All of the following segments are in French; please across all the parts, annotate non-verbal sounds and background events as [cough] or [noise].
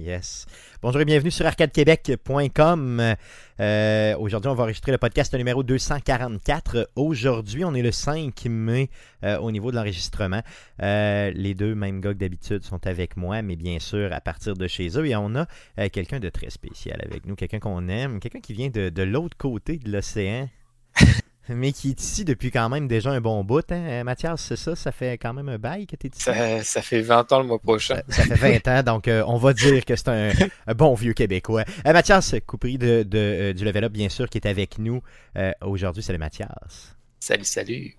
Yes. Bonjour et bienvenue sur arcadequebec.com. Euh, aujourd'hui, on va enregistrer le podcast numéro 244. Aujourd'hui, on est le 5 mai euh, au niveau de l'enregistrement. Euh, les deux mêmes gars que d'habitude sont avec moi, mais bien sûr à partir de chez eux. Et on a quelqu'un de très spécial avec nous, quelqu'un qu'on aime, quelqu'un qui vient de l'autre côté de l'océan. Mais qui est ici depuis quand même déjà un bon bout. Hein? Euh, Mathias, c'est ça? Ça fait quand même un bail que tu es ici? Ça, fait 20 ans le mois prochain. Ça, fait 20 ans, donc euh, on va dire que c'est un, [laughs] bon vieux Québécois. Euh, Mathias Coupry de, du Level Up, bien sûr, qui est avec nous aujourd'hui. Salut Mathias. Salut, salut.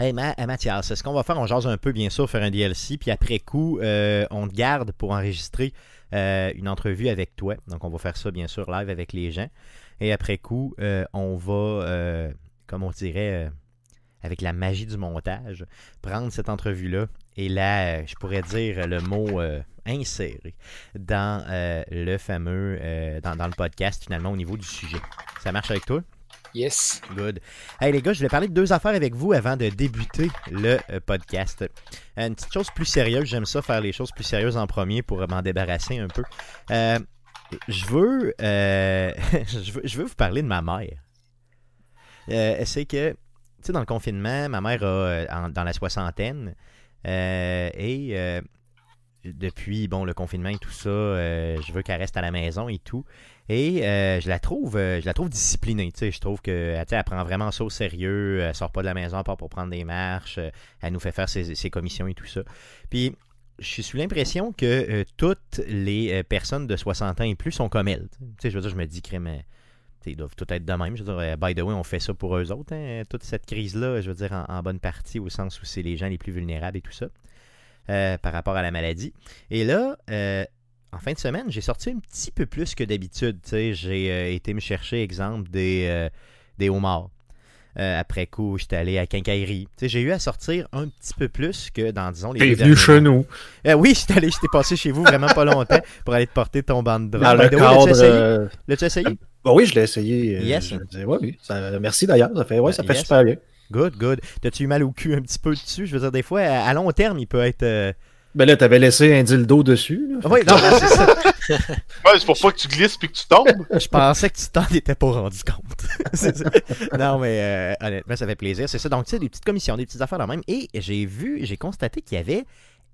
Hey Mathias, ce qu'on va faire, on jase un peu, bien sûr, faire un DLC, puis après coup, on te garde pour enregistrer une entrevue avec toi. Donc, on va faire ça, bien sûr, live avec les gens. Et après coup, on va comme on dirait, euh, avec la magie du montage, prendre cette entrevue-là et là, euh, je pourrais dire le mot euh, insérer dans le fameux, dans, le podcast, finalement, au niveau du sujet. Ça marche avec toi? Yes. Good. Hey les gars, je voulais parler de deux affaires avec vous avant de débuter le podcast. Une petite chose plus sérieuse, j'aime ça faire les choses plus sérieuses en premier pour m'en débarrasser un peu. je, veux, [laughs] je, veux, je veux vous parler de ma mère. Euh, c'est que, tu sais, dans le confinement, ma mère a euh, dans la soixantaine euh, et depuis bon le confinement et tout ça, je veux qu'elle reste à la maison et tout. Et je la trouve, je la trouve disciplinée. Je trouve que elle prend vraiment ça au sérieux. Elle sort pas de la maison à part pour prendre des marches. elle nous fait faire ses, commissions et tout ça. Puis je suis l'impression que toutes les personnes de 60 ans et plus sont comme elle. Tu sais, je veux dire, je me dis, crème, ils doivent tout être de même. Je veux dire, euh, by the way, on fait ça pour eux autres. Hein, toute cette crise-là, je veux dire, en, bonne partie, au sens où c'est les gens les plus vulnérables et tout ça, euh, par rapport à la maladie. Et là, euh, en fin de semaine, j'ai sorti un petit peu plus que d'habitude. J'ai été me chercher, exemple, des, des homards. après coup, j'étais allé à Quincaillerie. J'ai eu à sortir un petit peu plus que dans, disons, les. T'es venu chez nous. oui, j'étais allé, j'étais passé chez vous vraiment pas longtemps pour aller te porter ton bandeau. Le cadre... L'as-tu essayé? Bah oui, je l'ai essayé. Euh, yes. oui, merci d'ailleurs. Ça fait, ouais, ça fait super bien. Good, good. T'as-tu eu mal au cul un petit peu dessus? Je veux dire, des fois, à, long terme, il peut être. Euh, ben là, t'avais laissé un dildo dessus. Là, oui, non, c'est ça. [laughs] ouais, c'est pour pas que tu glisses puis que tu tombes. Je pensais que tu t'en étais pas rendu compte. [laughs] non, mais euh, honnêtement, ça fait plaisir. C'est ça. Donc, tu sais, des petites commissions, des petites affaires là même. Et j'ai vu, j'ai constaté qu'il y avait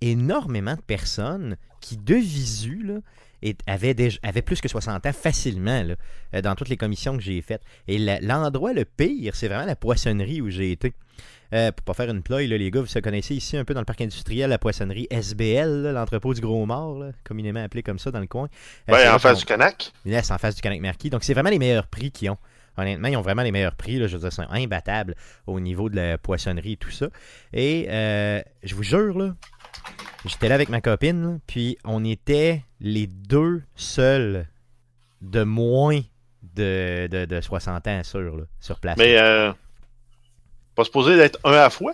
énormément de personnes qui, de visu, là, et avait, avait plus que 60 ans facilement euh, dans toutes les commissions que j'ai faites. Et l'endroit le pire, c'est vraiment la poissonnerie où j'ai été. Euh, pour pas faire une ploie, les gars, vous se connaissez ici un peu dans le parc industriel, la poissonnerie SBL, l'entrepôt du Gros Mort, communément appelé comme ça dans le coin. Euh, en face du Canac. Yes, en face du Canac Marquis. Donc, c'est vraiment les meilleurs prix qu'ils ont. Honnêtement, ils ont vraiment les meilleurs prix. Là, je veux dire, c'est imbattable au niveau de la poissonnerie et tout ça. Et euh, je vous jure, là, J'étais là avec ma copine, puis on était les deux seuls de moins de, de, 60 ans sur, sur place. Mais euh, pas supposé d'être un à la fois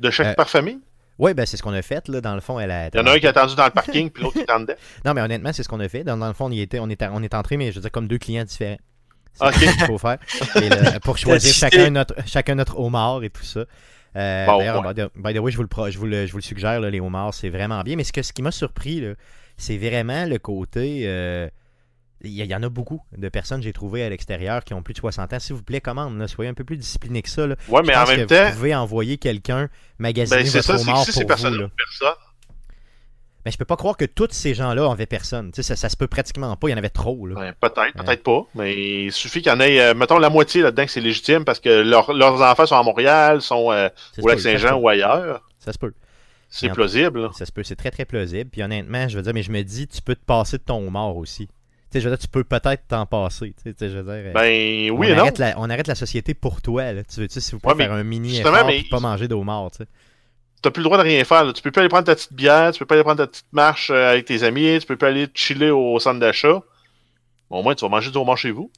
de chaque euh, par famille? Oui, ben c'est ce qu'on a fait. Là, dans le fond, elle a... Il y en a un qui est attendu dans le parking, puis l'autre qui attendait. [laughs] Non, mais honnêtement, c'est ce qu'on a fait. Dans, le fond, on, y était, on, est, on est entré, mais je veux dire, comme deux clients différents. C'est ce qu'il faut faire. pour [laughs] choisir chacun notre, chacun notre homard et tout ça. Euh, d'ailleurs, by, the way, je vous le, je vous le, je vous le suggère, les homards, c'est vraiment bien. Mais ce, que, ce qui m'a surpris, c'est vraiment le côté. Euh, il y, en a beaucoup de personnes, j'ai trouvé à l'extérieur, qui ont plus de 60 ans. S'il vous plaît, commande, soyez un peu plus discipliné que ça. Là. Ouais, mais en même temps. Vous pouvez envoyer quelqu'un magasiner ben, votre homard pour vous. Mais je peux pas croire que tous ces gens-là avaient personne. Ça, ça se peut pratiquement pas. Il y en avait trop. Ben, peut-être, peut-être pas. Mais il suffit qu'il y en ait, euh, mettons, la moitié là-dedans que c'est légitime parce que leurs enfants sont à Montréal, sont euh, au Lac-Saint-Jean ou ailleurs. Ça se peut. C'est plausible. Ça se peut, c'est très très plausible. Puis honnêtement, je veux dire, mais je me dis, tu peux te passer de ton mort aussi. Tu sais, je veux dire, tu peux peut-être t'en passer. Tu sais, je veux dire, euh, ben oui, on non. Arrête la, on arrête la société pour toi. Là. Tu veux, tu sais, si vous pouvez faire un mini effort mais... pas manger tu sais t'as plus le droit de rien faire. Là. Tu peux plus aller prendre ta petite bière, tu peux pas aller prendre ta petite marche euh, avec tes amis, tu peux pas aller chiller au centre d'achat. Bon, au moins, tu vas manger du homard chez vous.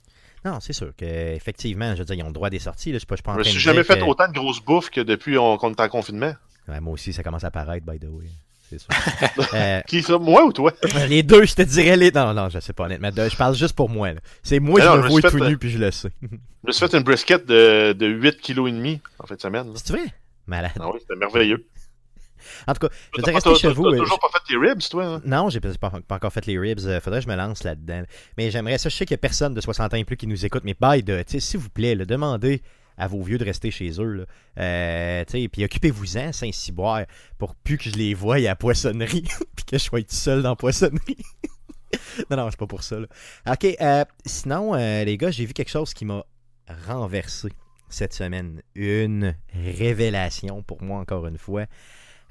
Non, c'est sûr qu'effectivement, je veux dire, ils ont le droit des sorties. Là. Je suis pas, Je jamais fait autant de grosses bouffes que depuis qu'on est en confinement. moi aussi, ça commence à paraître, by the way. c'est sûr. [laughs] Euh, Qui ça, moi ou toi? [laughs] les deux, je te dirais les. Non, non, je sais pas honnêtement. Je parle juste pour moi. C'est moi, je non, me je me vois suis tout fait, nu euh, puis je le sais. Je me suis fait une brisket de, de 8 kg et demi en fin de semaine. C'est vrai? Malade. Ah oui, c'était merveilleux. [laughs] En tout cas, je pas- rester chez vous. t'as toujours pas fait tes ribs, toi? hein? Non, j'ai pas, pas- pas encore fait les ribs. Euh, Faudrait que je me lance là-dedans. Mais j'aimerais ça. Je sais qu'il y a personne de 60 ans et plus qui nous écoute. Mais bye de, s'il vous plaît, là, demandez à vos vieux de rester chez eux. Euh, puis occupez-vous-en, Saint-Cyboire, pour plus que je les voie à la poissonnerie. [laughs] puis que je sois tout seul dans la poissonnerie. [laughs] non, non, c'est pas pour ça. là. Ok, euh, sinon, euh, les gars, j'ai vu quelque chose qui m'a renversé cette semaine. Une révélation pour moi, encore une fois.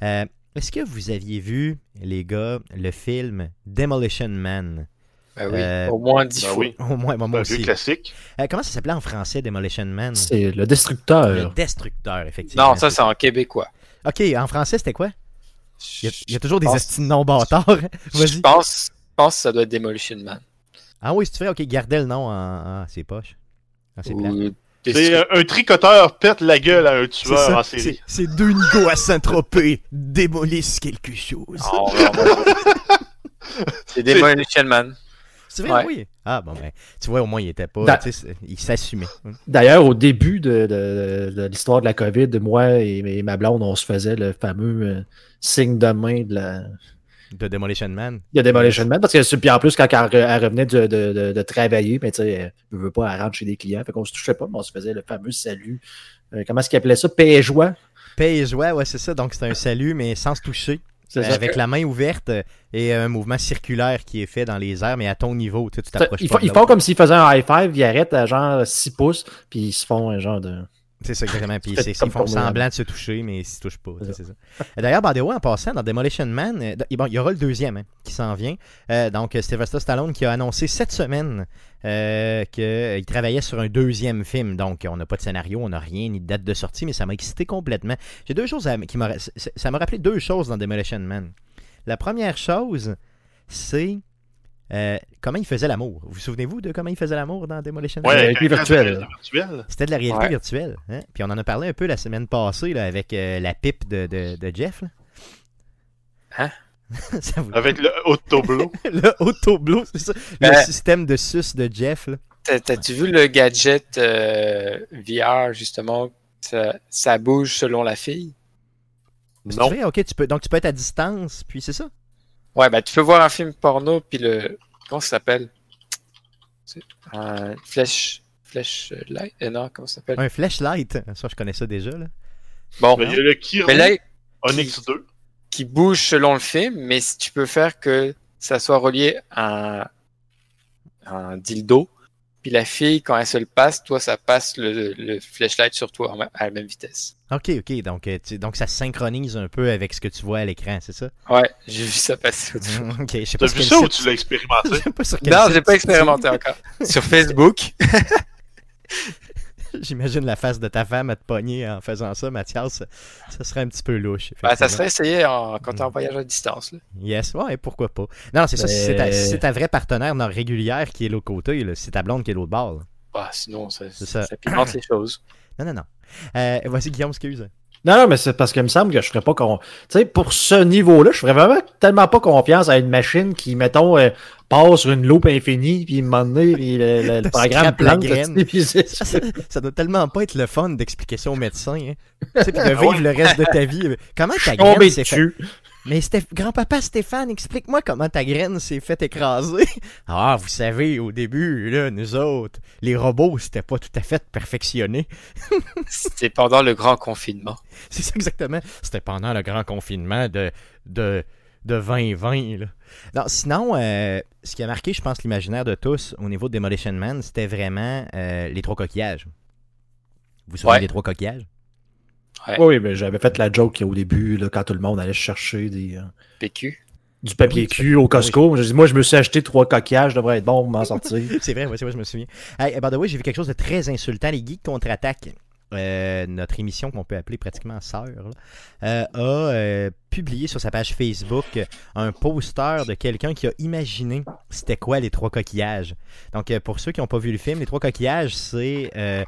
Euh, Est-ce que vous aviez vu, les gars, le film Demolition Man? Ben oui, Euh, au moins 10 Ben fois. oui, Au moins, moi, un moi vieux aussi. classique. Euh, comment ça s'appelait en français, Demolition Man? C'est le Le destructeur. Destructeur, effectivement. Non, ça c'est en québécois. Ok, en français, c'était quoi? Il y a, il y a toujours des pense- estis de non bâtards. [laughs] Je pense, je pense que ça doit être Demolition Man. Ah oui, si tu fais, ok, gardez le nom en. Ah, c'est poche. Ah, c'est plat. Ou C'est euh, un tricoteur pète la gueule à un tueur ça, en série. c'est- deux nigauds à Saint-Tropez démolissent quelque chose. Oh, non. [laughs] C'est Demolition Man. C'est vrai, Ouais. oui. Ah, bon, ben, tu vois, au moins, il était pas. Da- il s'assumait. D'ailleurs, au début de, de- de l'histoire de la COVID, moi et, et ma blonde, on se faisait le fameux euh, signe de main de la De Demolition Man. de Demolition Man. Parce que puis en plus, quand elle, re- elle revenait de, de- de- de travailler, mais tu sais, elle ne veut pas, elle rentre chez des clients. Fait qu'on se touchait pas, mais on se faisait le fameux salut. Euh, comment est-ce qu'il appelait ça? Paix et joie. Paix et joie, ouais, c'est ça. Donc, c'est un salut, mais sans se toucher. Euh, avec la main ouverte euh, et un mouvement circulaire qui est fait dans les airs, mais à ton niveau. Tu t'approches Ils font comme s'ils faisaient un high five, ils arrêtent à genre 6 pouces, puis ils se font un genre de. C'est ça, exactement. [laughs] Puis c'est- ils font semblant de se toucher, mais ils se touchent pas. C'est ça. Euh, D'ailleurs, by the way, en passant, dans Demolition Man, euh, bon, il y aura le deuxième hein, qui s'en vient. Euh, donc, Sylvester Stallone qui a annoncé cette semaine euh, qu'il travaillait sur un deuxième film. Donc, on n'a pas de scénario, on n'a rien, ni de date de sortie, mais ça m'a excité complètement. J'ai deux choses à- qui m'a. Ça m'a rappelé deux choses dans Demolition Man. La première chose, c'est. Euh, comment il faisait l'amour? Vous vous souvenez-vous de comment il faisait l'amour dans Demolition Man? Ouais, réalité virtuelle. C'était de la réalité Ouais. virtuelle. hein? Puis on en a parlé un peu la semaine passée là, avec euh, la pipe de, de, de Jeff. là. Hein? [laughs] Ça vous- Avec le autoblow. [laughs] Le autoblow, c'est ça. Le Euh. système de sus de Jeff. là. T'as-tu vu le gadget euh, VR, justement? Ça, ça bouge selon la fille? Non. vrai, ok, tu peux, donc tu peux être à distance, puis c'est ça? Ouais, ben tu peux voir un film porno, puis le. Comment ça s'appelle? Un flèche. Flèche light? Euh, non, comment ça s'appelle? Un flashlight. Ça, je connais ça déjà. Là. Bon, Mais Il y a le Kiro mais là, Onyx 2. qui bouge selon le film, mais si tu peux faire que ça soit relié à un, à un dildo, puis la fille, quand elle se le passe, toi, ça passe le, le flashlight sur toi à la même vitesse. Ok, ok, donc, euh, tu- donc ça se synchronise un peu avec ce que tu vois à l'écran, c'est ça? Ouais, j'ai vu ça passer au dessus [laughs] ok, je sais T'as pas vu ça ou tu l'as expérimenté? [laughs] Je sais pas sur quel Non, j'ai pas expérimenté encore. [laughs] Sur Facebook. [laughs] J'imagine la face de ta femme à te pogner en faisant ça, Mathias. Ça, ça serait un petit peu louche. Ben, ça serait essayé en, quand t'es en voyage à distance. Là. Yes, ouais, pourquoi pas. Non, c'est ça, si c'est ta, c'est ta vraie partenaire non régulière qui est l'autre côté, là, c'est ta blonde qui est l'autre bord. là. Ah, sinon, ça, C'est ça. ça. pimente les choses. [clears throat] Non, non, non. Euh, Voici Guillaume, excuse. Non, non, mais c'est parce qu'il me semble que je ferais pas con... Tu sais, pour ce niveau-là, je ferais vraiment tellement pas confiance à une machine qui, mettons, euh, passe sur une loupe infinie, puis donné, puis le, le- le Te [laughs] programme plante, puis Ça, ça- ça doit tellement pas être le fun d'expliquer ça au médecin. Hein. [laughs] Tu sais, puis de vivre ouais. le reste de ta vie. Comment ta graine s'est fait... Mais Stéph- grand-papa Stéphane, explique-moi comment ta graine s'est fait écraser. [laughs] Ah, vous savez, au début, là, nous autres, les robots, c'était pas tout à fait perfectionné. [laughs] C'était pendant le grand confinement. C'est ça exactement. C'était pendant le grand confinement de, de, de 2020. Là. Non, sinon, euh, ce qui a marqué, je pense, l'imaginaire de tous au niveau de Demolition Man, c'était vraiment euh, les trois coquillages. Vous Ouais. des trois coquillages? Oui, oui, mais j'avais fait la joke au début, là, quand tout le monde allait chercher des, euh, PQ. du papier Oui, cul au Costco. Je dis, moi, je me suis acheté trois coquillages, je devrais être bon pour m'en [laughs] sortir. C'est vrai, ouais, c'est vrai, je me souviens. Hey, by the way, j'ai vu quelque chose de très insultant. Les Geeks contre-attaque, euh, notre émission qu'on peut appeler pratiquement sœur, euh, a euh, publié sur sa page Facebook un poster de quelqu'un qui a imaginé c'était quoi les trois coquillages. Donc, euh, pour ceux qui n'ont pas vu le film, les trois coquillages, c'est euh,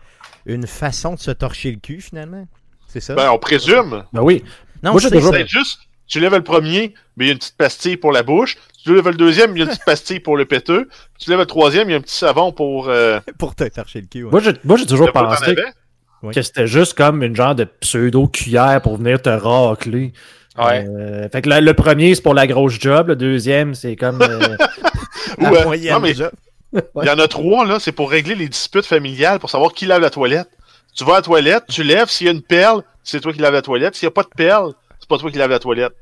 une façon de se torcher le cul, finalement. C'est ça? Ben, on présume. Ben oui. non, moi, j'ai toujours- C'est juste, tu lèves le premier, mais il y a une petite pastille pour la bouche. Tu lèves le deuxième, il y a une petite pastille pour le péteux. Tu lèves le troisième, il y a un petit savon pour. Euh, Pour te le cul. ouais. Moi, j'ai toujours pensé que c'était juste comme une genre de pseudo-cuillère pour venir te racler. Ouais. Euh, fait que le, le premier, c'est pour la grosse job. Le deuxième, c'est comme. euh, [laughs] La moyenne, non, mais il y en a trois, là, c'est pour régler les disputes familiales, pour savoir qui lave la toilette. Tu vas à la toilette, tu lèves, s'il y a une perle, c'est toi qui lave la toilette. S'il n'y a pas de perle, c'est pas toi qui lave la toilette.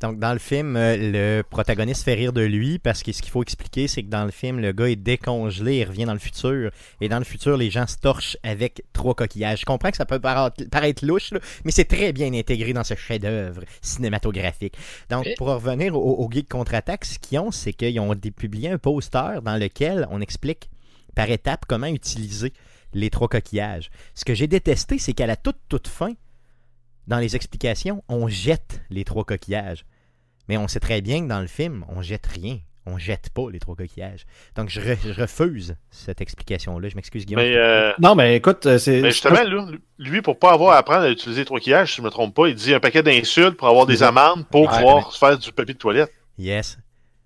Donc, dans le film, euh, le protagoniste fait rire de lui parce que ce qu'il faut expliquer, c'est que dans le film, le gars est décongelé, il revient dans le futur. Et dans le futur, les gens se torchent avec trois coquillages. Je comprends que ça peut paraître, louche, là, mais c'est très bien intégré dans ce chef-d'œuvre cinématographique. Donc, pour revenir au, au Geek Contre-Attaque, ce qu'ils ont, c'est qu'ils ont publié un poster dans lequel on explique par étapes comment utiliser les trois coquillages. Ce que j'ai détesté, c'est qu'à la toute, toute fin, dans les explications, on jette les trois coquillages. Mais on sait très bien que dans le film, on jette rien. On jette pas les trois coquillages. Donc je, re- je refuse cette explication-là. Je m'excuse, Guillaume. Mais, euh, Non, mais écoute, euh, c'est. mais justement, là, lui, pour pas avoir à apprendre à utiliser les troquillages, si je me trompe pas, il dit un paquet d'insultes pour avoir des amendes pour Ouais, pouvoir se faire du papier de toilette. Yes.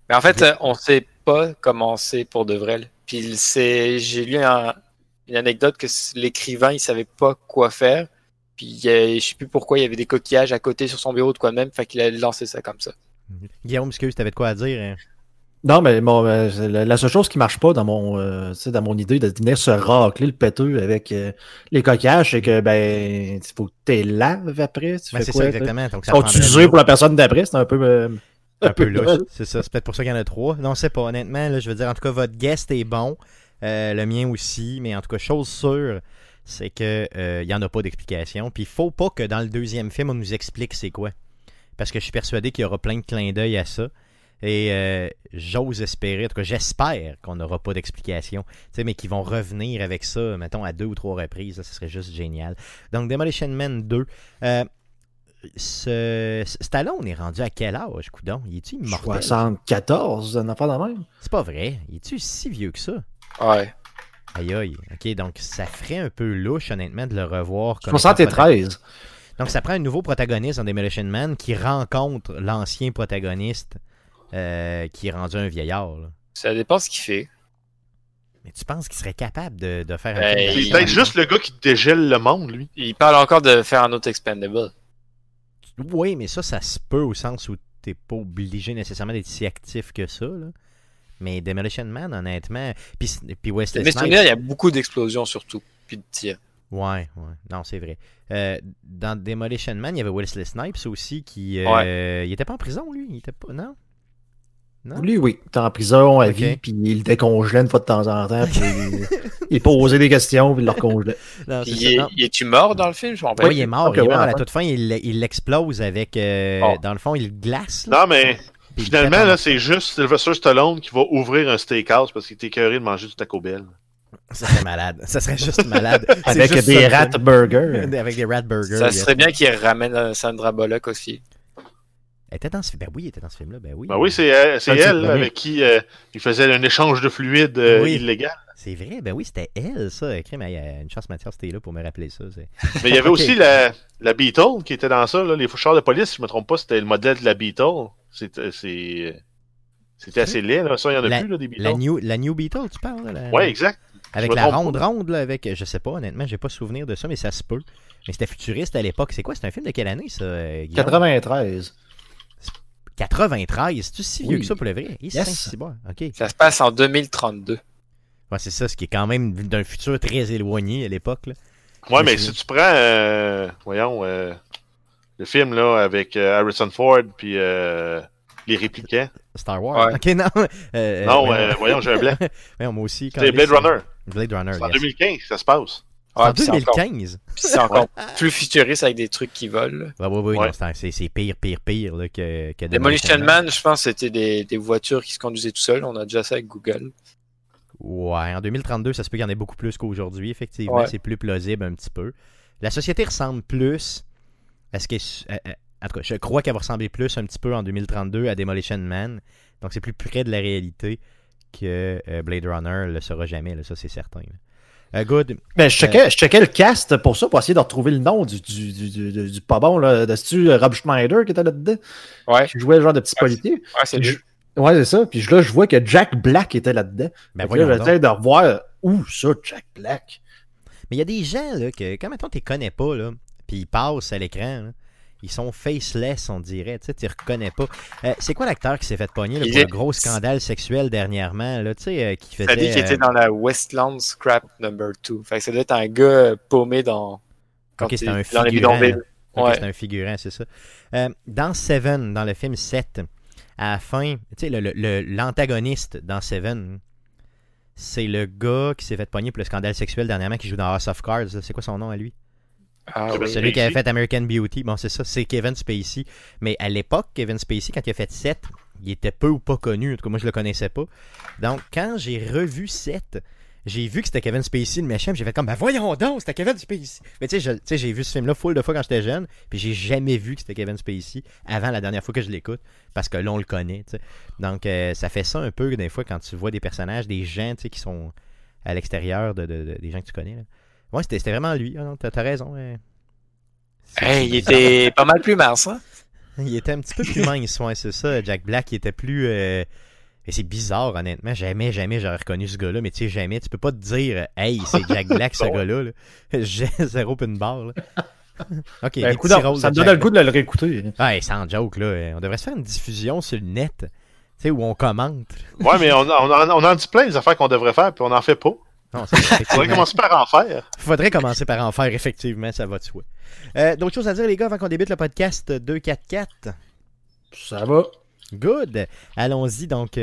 Mais en fait, euh, on sait pas comment c'est pour de vrai. Puis c'est, j'ai lu un- une anecdote que l'écrivain il savait pas quoi faire. Puis je sais plus pourquoi il y avait des coquillages à côté sur son bureau de quoi même. Fait qu'il a lancé ça comme ça. Guillaume, excuse, t'avais de quoi à dire? hein? Non, mais bon, euh, la, seule chose qui marche pas dans mon, euh, tu sais, dans mon idée de venir se racler le péteux avec euh, les coquillages, c'est que ben, il faut que tu laves après. Tu Ben, fais c'est quoi, ça tu exactement. Donc, ça Sont prendrait usés pour la personne d'après, c'est un peu. euh, un peu louche. C'est ça. C'est peut-être pour ça qu'il y en a trois. Non, c'est pas. Honnêtement, là, je veux dire, en tout cas, votre guest est bon. Euh, le mien aussi. Mais en tout cas, chose sûre, c'est que euh, il y en a pas d'explication. Puis il faut pas que dans le deuxième film, on nous explique c'est quoi. Parce que je suis persuadé qu'il y aura plein de clins d'œil à ça. Et euh, j'ose espérer, en tout cas, j'espère qu'on n'aura pas d'explication. Tu sais, mais qu'ils vont revenir avec ça, mettons, à deux ou trois reprises. là, ce serait juste génial. Donc, Demolition Man 2. Euh, ce, Stallone est rendu à quel âge, coudon? Il est-tu immortel? 74, un enfant de même. C'est pas vrai. Il est-tu si vieux que ça? Ouais. Aïe aïe. Ok, donc ça ferait un peu louche, honnêtement, de le revoir. comme étant 73. Donc ça prend un nouveau protagoniste dans Demolition Man qui rencontre l'ancien protagoniste euh, qui est rendu un vieillard. là. Ça dépend ce qu'il fait. Mais tu penses qu'il serait capable de, de faire un Ben, C'est il- d'action? peut-être juste le gars qui dégèle le monde, lui. Il parle encore de faire un autre expendable. Oui, mais ça, ça se peut au sens où t'es pas obligé nécessairement d'être si actif que ça. Là. Mais Demolition Man, honnêtement. Puis, puis Wesley Mais Snipes. il y a beaucoup d'explosions surtout. Puis de tirs. Ouais, ouais. Non, c'est vrai. Euh, dans Demolition Man, il y avait Wesley Snipes aussi qui. euh, Il était pas en prison, lui Il était pas. Non? Non? Lui, oui, il est en prison à vie, puis il le décongelait une fois de temps en temps, puis [laughs] il, posait des questions, puis il le recongelait. [laughs] Non, il ça, est, non. il est-tu mort dans le film? Je m'en rappelle. Oui, il est mort. Il est ouais, mort à la toute fin. Il il l'explose avec. euh, Oh. Dans le fond, il le glace. là, Non, mais finalement, là, c'est juste Sylvester Stallone qui va ouvrir un steakhouse parce qu'il était écœuré de manger du Taco Bell. Ça serait malade. Ça serait juste malade. [laughs] Avec juste des rat burgers. [laughs] Avec des rat burgers. Ça serait bien qu'il ramène euh, Sandra Bullock aussi. Elle était dans ce film. Ben oui, elle était dans ce film-là. Ben oui. Ben oui, c'est elle, c'est c'est elle avec qui euh, il faisait un échange de fluide euh, Oui. illégal. C'est vrai. Ben oui, c'était elle, ça. Crime, il y a une chance, Mathias, c'était là pour me rappeler ça. c'est- Mais il y avait [laughs] aussi la, la Beetle qui était dans ça. Là. Les fouchards de police, si je me trompe pas, c'était le modèle de la Beetle. C'était c'est- c'était assez laid. Là. Ça, il y en a La- plus, là, des Beetles. La New, la New Beetle, tu parles? là, la- Ouais, exact. Avec la trompe ronde pas. ronde, là, avec, je sais pas, honnêtement, j'ai pas souvenir de ça, mais ça se peut. Mais c'était futuriste à l'époque. C'est quoi? C'est un film de quelle année, ça? euh, Guillaume? 93. 93. C'est-tu si vieux Oui. que ça pour le vrai? Yes. c'est bon. OK. Ça se passe en 2032. Ouais, c'est ça, ce qui est quand même d'un futur très éloigné à l'époque. là. Ouais, mais si tu prends, euh, voyons, euh, le film là avec euh, Harrison Ford puis euh, les répliquants. Star Wars. Ouais. OK, non. euh, non, euh, euh, voyons, j'ai un blanc. [laughs] moi aussi. C'est Blade Runner. Blade Runner, C'est en yes. 2015 que ça se passe. Ah, en puis c'est encore, 2015. puis c'est encore plus futuriste avec des trucs qui volent. Ouais. non, c'est- pire, pire, pire là, que, que Demolition Man, je pense, c'était des, des voitures qui se conduisaient tout seules. On a déjà ça avec Google. Ouais, en 2032, ça se peut qu'il y en ait beaucoup plus qu'aujourd'hui, effectivement. Ouais. C'est plus plausible un petit peu. La société ressemble plus à ce qu'est. à- à- En tout cas, je crois qu'elle va ressembler plus un petit peu en 2032 à Demolition Man. Donc, c'est plus près de la réalité que euh, Blade Runner le sera jamais, là, ça c'est certain. là. Euh, good. Ben, je, checkais, je checkais le cast pour ça, pour essayer de retrouver le nom du, du, du, du, du pas bon. Là. C'est-tu Rob Schneider qui était là-dedans? Ouais, Qui jouait le genre de petit Ouais, policier. ouais c'est lui. je- Ouais, c'est ça. Puis là, je vois que Jack Black était là-dedans. Ben que là, j'essaie de revoir où ça, Jack Black. Mais il y a des gens, là, que quand maintenant tu les connais pas, là, puis ils passent à l'écran, ils sont faceless, on dirait, tu sais, tu les reconnais pas. Euh, c'est quoi l'acteur qui s'est fait pogner là, pour le est- gros scandale sexuel dernièrement, là, tu sais, euh, qui faisait... T'as dit qu'il euh, était dans la Westland Scrap Number 2. Fait que ça doit être un gars euh, paumé dans. Quand Ok, c'est un dans les figurant. bidonvilles. Ok, Ouais. c'est un figurant, c'est ça. Euh, dans Seven, dans le film 7, à la fin, tu sais, le- le- le- l'antagoniste dans Seven, c'est le gars qui s'est fait pogner pour le scandale sexuel dernièrement qui joue dans House of Cards. C'est quoi son nom à lui? Ah, oui. Celui qui avait fait American Beauty. Bon, c'est ça, c'est Kevin Spacey. Mais à l'époque, Kevin Spacey, quand il a fait 7, il était peu ou pas connu. En tout cas, moi, je le connaissais pas. Donc, quand j'ai revu 7, j'ai vu que c'était Kevin Spacey, le méchant, j'ai fait comme, ben voyons donc, c'était Kevin Spacey. Mais tu sais, j'ai vu ce film-là full de fois quand j'étais jeune, puis j'ai jamais vu que c'était Kevin Spacey avant la dernière fois que je l'écoute, parce que là, on le connaît. Donc, euh, ça fait ça un peu, des fois, quand tu vois des personnages, des gens, qui sont à l'extérieur de, de- de- des gens que tu connais. Là. Ouais, c'était vraiment lui. Non, t'as raison. C'est- Hey, il était [laughs] pas mal plus mince, hein? il était un petit peu plus mince, ouais, c'est ça. Jack Black, il était plus. euh, Et c'est bizarre, honnêtement. Jamais, jamais j'aurais reconnu ce gars-là. Mais tu sais, jamais. Tu peux pas te dire, hey, c'est Jack Black, ce [laughs] gars-là. là. [laughs] J'ai zéro pin bar. Là. Ok, Ben, rôles ça me Jack le goût de le réécouter. Ouais, sans joke, là. On devrait se faire une diffusion sur le net. Tu sais, où on commente. Ouais, mais on, on, en- on en dit plein des affaires qu'on devrait faire, puis on n'en fait pas. Non, effectivement- [laughs] commencer par en faire. Faudrait commencer par en faire, effectivement, ça va de soi. Euh, D'autres choses à dire, les gars, avant qu'on débute le podcast 244 Ça va. Good. Allons-y. Donc, il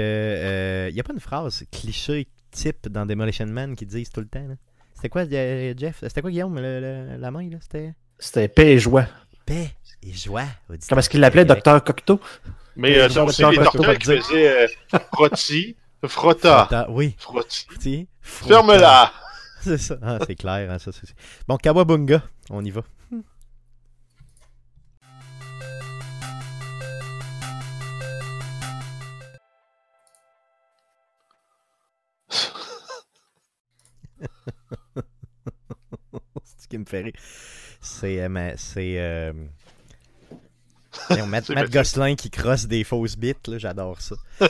n'y a pas une phrase cliché type dans Demolition Man qui disent tout le temps. C'était quoi, euh, Jeff? C'était quoi, Guillaume, le- le- la main là? C'était C'était paix et joie. paix et joie. Comment est-ce qu'il l'appelait. Docteur Cocteau? Mais euh, c'est les docteurs qui faisaient euh, frotta, Frotta- Oui. frotti. Ferme-la! [laughs] C'est ça. Ah, c'est clair. hein, ça, c'est- Bon, Kawabunga, on y va. [laughs] [laughs] c'est ce qui me fait rire. C'est. euh, ma- c'est. euh, voyons, [laughs] Matt, Matt. Gosselin qui crosse des fausses bites, là, j'adore ça. [laughs]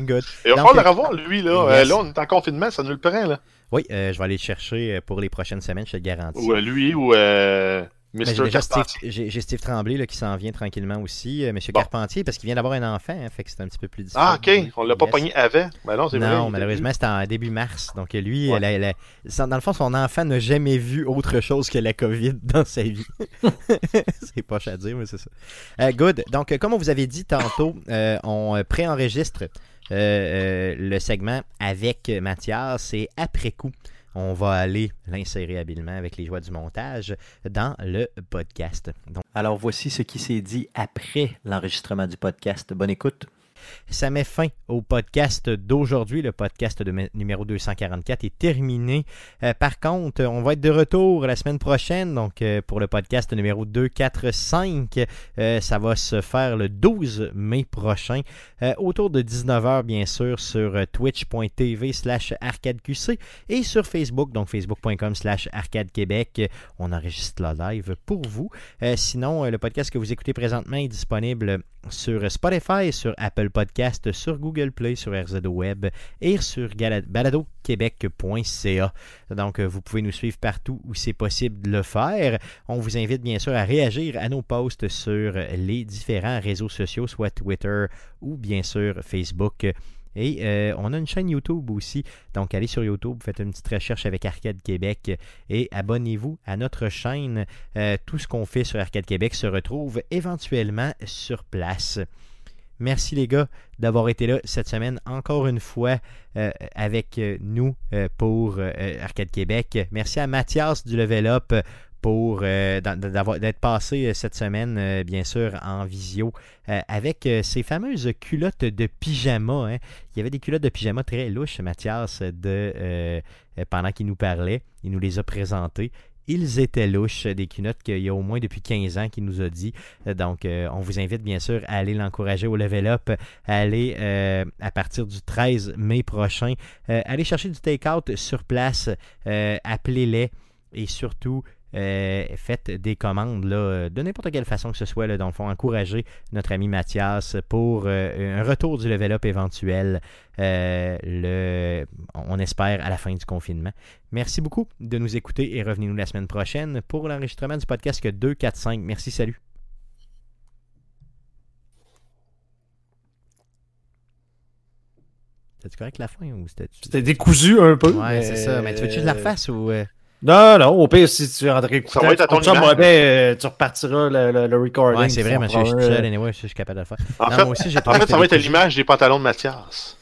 Good. Il va Donc, falloir le euh, revoir, lui, là. yes. Euh, là, on est en confinement, ça nous le prend, là. Oui, euh, je vais aller le chercher pour les prochaines semaines, je te le garantis. Ou euh, lui, ou euh, j'ai Steve, Carpentier. j'ai, Steve Tremblay là, qui s'en vient tranquillement aussi. euh, Monsieur Bon. Carpentier, parce qu'il vient d'avoir un enfant, hein, fait que c'est un petit peu plus difficile. Ah, ok. On l'a pas Yes. pogné avant. Ben non, vrai. Malheureusement, c'était en début mars. Donc lui, Ouais. dans le fond, son enfant n'a jamais vu autre chose que la COVID [laughs] dans sa vie. [laughs] c'est pas à dire, mais c'est ça. Euh, good. Donc, euh, comme on vous avait dit tantôt, [laughs] euh, on préenregistre euh, le segment avec Mathias et après coup. On va aller l'insérer habilement avec les joies du montage dans le podcast. Alors voici ce qui s'est dit après l'enregistrement du podcast. Bonne écoute. Ça met fin au podcast d'aujourd'hui. Le podcast de numéro 244 est terminé. Euh, par contre, on va être de retour la semaine prochaine. Donc, euh, pour le podcast numéro 245, euh, ça va se faire le 12 mai prochain, autour de 19h, bien sûr, sur twitch.tv slash arcadeqc et sur Facebook, donc facebook.com slash arcadequebec. On enregistre la live pour vous. Sinon, le podcast que vous écoutez présentement est disponible sur Spotify, sur Apple Podcast, sur Google Play, sur RZO Web et sur baladoquebec.ca. Donc, euh, vous pouvez nous suivre partout où c'est possible de le faire. On vous invite bien sûr à réagir à nos posts sur les différents réseaux sociaux, soit Twitter ou bien sûr Facebook. Et euh, on a une chaîne YouTube aussi. Donc, allez sur YouTube, faites une petite recherche avec Arcade Québec et abonnez-vous à notre chaîne. Euh, tout ce qu'on fait sur Arcade Québec se retrouve éventuellement sur place. Merci les gars d'avoir été là cette semaine encore une fois euh, avec euh, nous euh, pour euh, Arcade Québec. Merci à Mathias du Level Up pour euh, d'être passé euh, cette semaine, euh, bien sûr, en visio, euh, avec ces fameuses culottes de pyjama. hein. Il y avait des culottes de pyjama très louches, Mathias, de, pendant qu'il nous parlait. Il nous les a présentées. Ils étaient louches, des cunottes qu'il y a au moins depuis 15 ans qu'il nous a dit. Donc, on vous invite bien sûr à aller l'encourager au level up, à aller à partir du 13 mai prochain, aller chercher du take-out sur place, appelez-les et surtout. Euh, faites des commandes là, euh, de n'importe quelle façon que ce soit. Là, dans le fond, encourager notre ami Mathias pour euh, un retour du level up éventuel. euh, le, on espère à la fin du confinement. Merci beaucoup de nous écouter et revenez-nous la semaine prochaine pour l'enregistrement du podcast que 2, 4, 5. Merci, salut. C'était correct la fin ou c'était C'était décousu un peu. Ouais, c'est ça. Mais tu veux-tu je la refasse ou. Non, non, au pire, si tu es d'écouter, Ça va être à ton moi, ben, tu repartiras le, le, le recording. Ouais, c'est vrai, mais je suis un, tout seul, euh, anyway, je suis capable de le faire. En Non, fait, moi aussi, j'ai en trouvé fait que ça va être à l'image des pantalons de Mathias.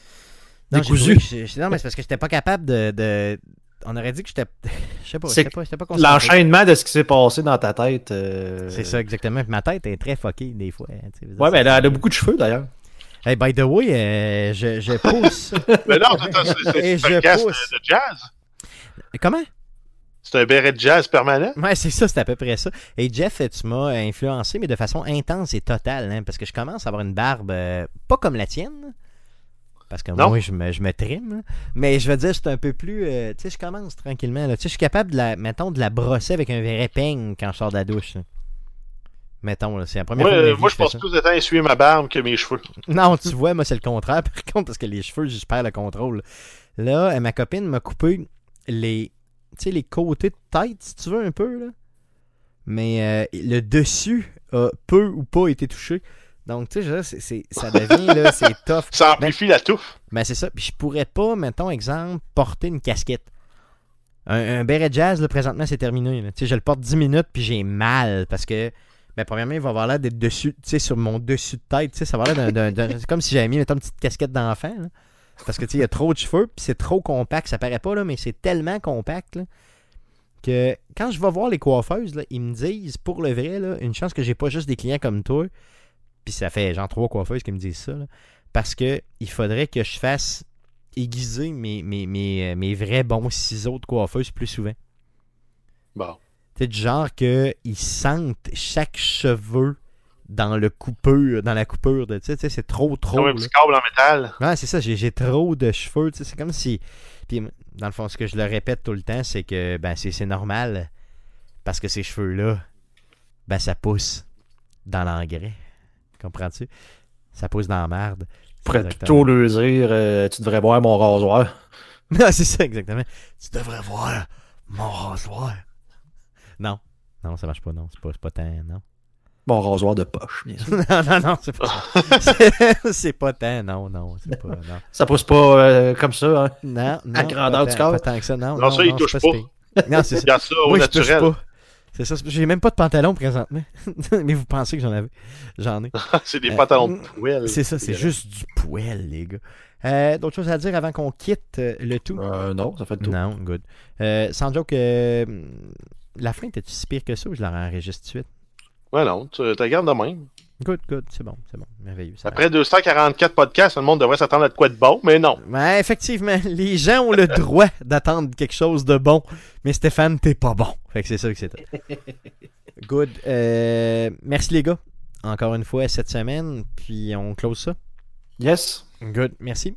Non, Décousu. Non, mais c'est parce que j'étais pas capable de. de- On aurait dit que j'étais. [laughs] Je sais pas, C'est j'étais pas, j'étais pas concentré. L'enchaînement de ce qui s'est passé dans ta tête. euh, C'est ça, exactement. Ma tête est très fuckée des fois. hein, tu. Ouais, mais elle a, elle a beaucoup de cheveux d'ailleurs. Hey, by the way, euh, je, je [laughs] pousse. Mais non, c'est un- de jazz. Comment? C'est un béret de jazz permanent? Ouais, c'est ça, c'est à peu près ça. Et Jeff, tu m'as influencé, mais de façon intense et totale, hein, parce que je commence à avoir une barbe euh, pas comme la tienne. Parce que Non. moi, je me, je me trime. Mais je veux dire, c'est un peu plus. euh, tu sais, je commence tranquillement. Là. Tu sais, je suis capable de la, mettons, de la brosser avec un vrai peigne quand je sors de la douche. là. Mettons, là, c'est la première Moi, fois euh, vie moi je fais passe plus de temps à essuyer ma barbe que mes cheveux. [laughs] Non, tu vois, moi, c'est le contraire, [laughs] par contre, parce que les cheveux, je perds le contrôle. Là, ma copine m'a coupé les, tu sais, les côtés de tête, si tu veux, un peu, là. Mais euh, le dessus a peu ou pas été touché. Donc, tu sais, ça [laughs] devient, là, c'est tough. Ça amplifie la touffe. Ben, c'est ça. Puis je pourrais pas, mettons, exemple, porter une casquette. Un, un béret de jazz, là, présentement, c'est terminé. Tu sais, je le porte 10 minutes, puis j'ai mal, parce que, ben, premièrement, il va avoir l'air d'être dessus, tu sais, sur mon dessus de tête, tu sais, ça va l'air d'un- C'est comme si j'avais mis, mettons, une petite casquette d'enfant. Parce que, tu sais, il y a trop de cheveux, puis c'est trop compact, ça paraît pas, là, mais c'est tellement compact, là, que quand je vais voir les coiffeuses, là, ils me disent, pour le vrai, là, une chance que j'ai pas juste des clients comme toi, puis ça fait genre trois coiffeuses qui me disent ça, là, parce que il faudrait que je fasse aiguiser mes, mes, mes, euh, mes vrais bons ciseaux de coiffeuse plus souvent. Bon. C'est du genre qu'ils sentent chaque cheveu dans le coupeur, dans la coupure de, tu sais, c'est trop, trop. Comme un petit câble en métal. Ouais, c'est ça, j'ai j'ai trop de cheveux, tu sais, c'est comme si... Puis, dans le fond, ce que je le répète tout le temps, c'est que, ben, c'est c'est normal, parce que ces cheveux-là, ben, ça pousse dans l'engrais. Comprends-tu? Ça pousse dans la merde. Je pourrais plutôt le dire, euh, tu devrais voir mon rasoir. [laughs] Non, c'est ça, exactement. Tu devrais voir mon rasoir. Non. Non, ça marche pas, non. C'est pas, c'est pas tant, non. Mon rasoir de poche, bien sûr. [laughs] non, non, non, c'est pas ça. [laughs] C'est- pas tant, non, non. C'est pas, non. Ça pousse pas euh, comme ça, hein? Non, non. À grandeur pas du tant- corps? Pas tant que ça, non. Non, ça, il touche c'est pas. pire. Non, c'est [laughs] ça. Ça au Moi, je touche naturel. pas. C'est ça. J'ai même pas de pantalon présentement. Mais vous pensez que j'en avais? J'en ai. c'est des Euh, pantalons de poêle. C'est ça, c'est juste du poêle, les gars. Euh, D'autres choses à dire avant qu'on quitte euh, le tout? Euh, non, ça fait le tour. Non, good. Euh, sans joke, euh, la fin, était-tu si pire que ça ou je la enregistre tout de suite? Ouais, non, tu te gardes de même. Good, good, c'est bon, c'est bon, merveilleux. ça Après 244 podcasts, le monde devrait s'attendre à de quoi de bon, mais non. Ouais, effectivement, [laughs] les gens ont le droit d'attendre quelque chose de bon, mais Stéphane, t'es pas bon. Fait que c'est ça que c'était. [laughs] Good. Euh, merci les gars, encore une fois cette semaine, puis on close ça. Yes. Good, merci.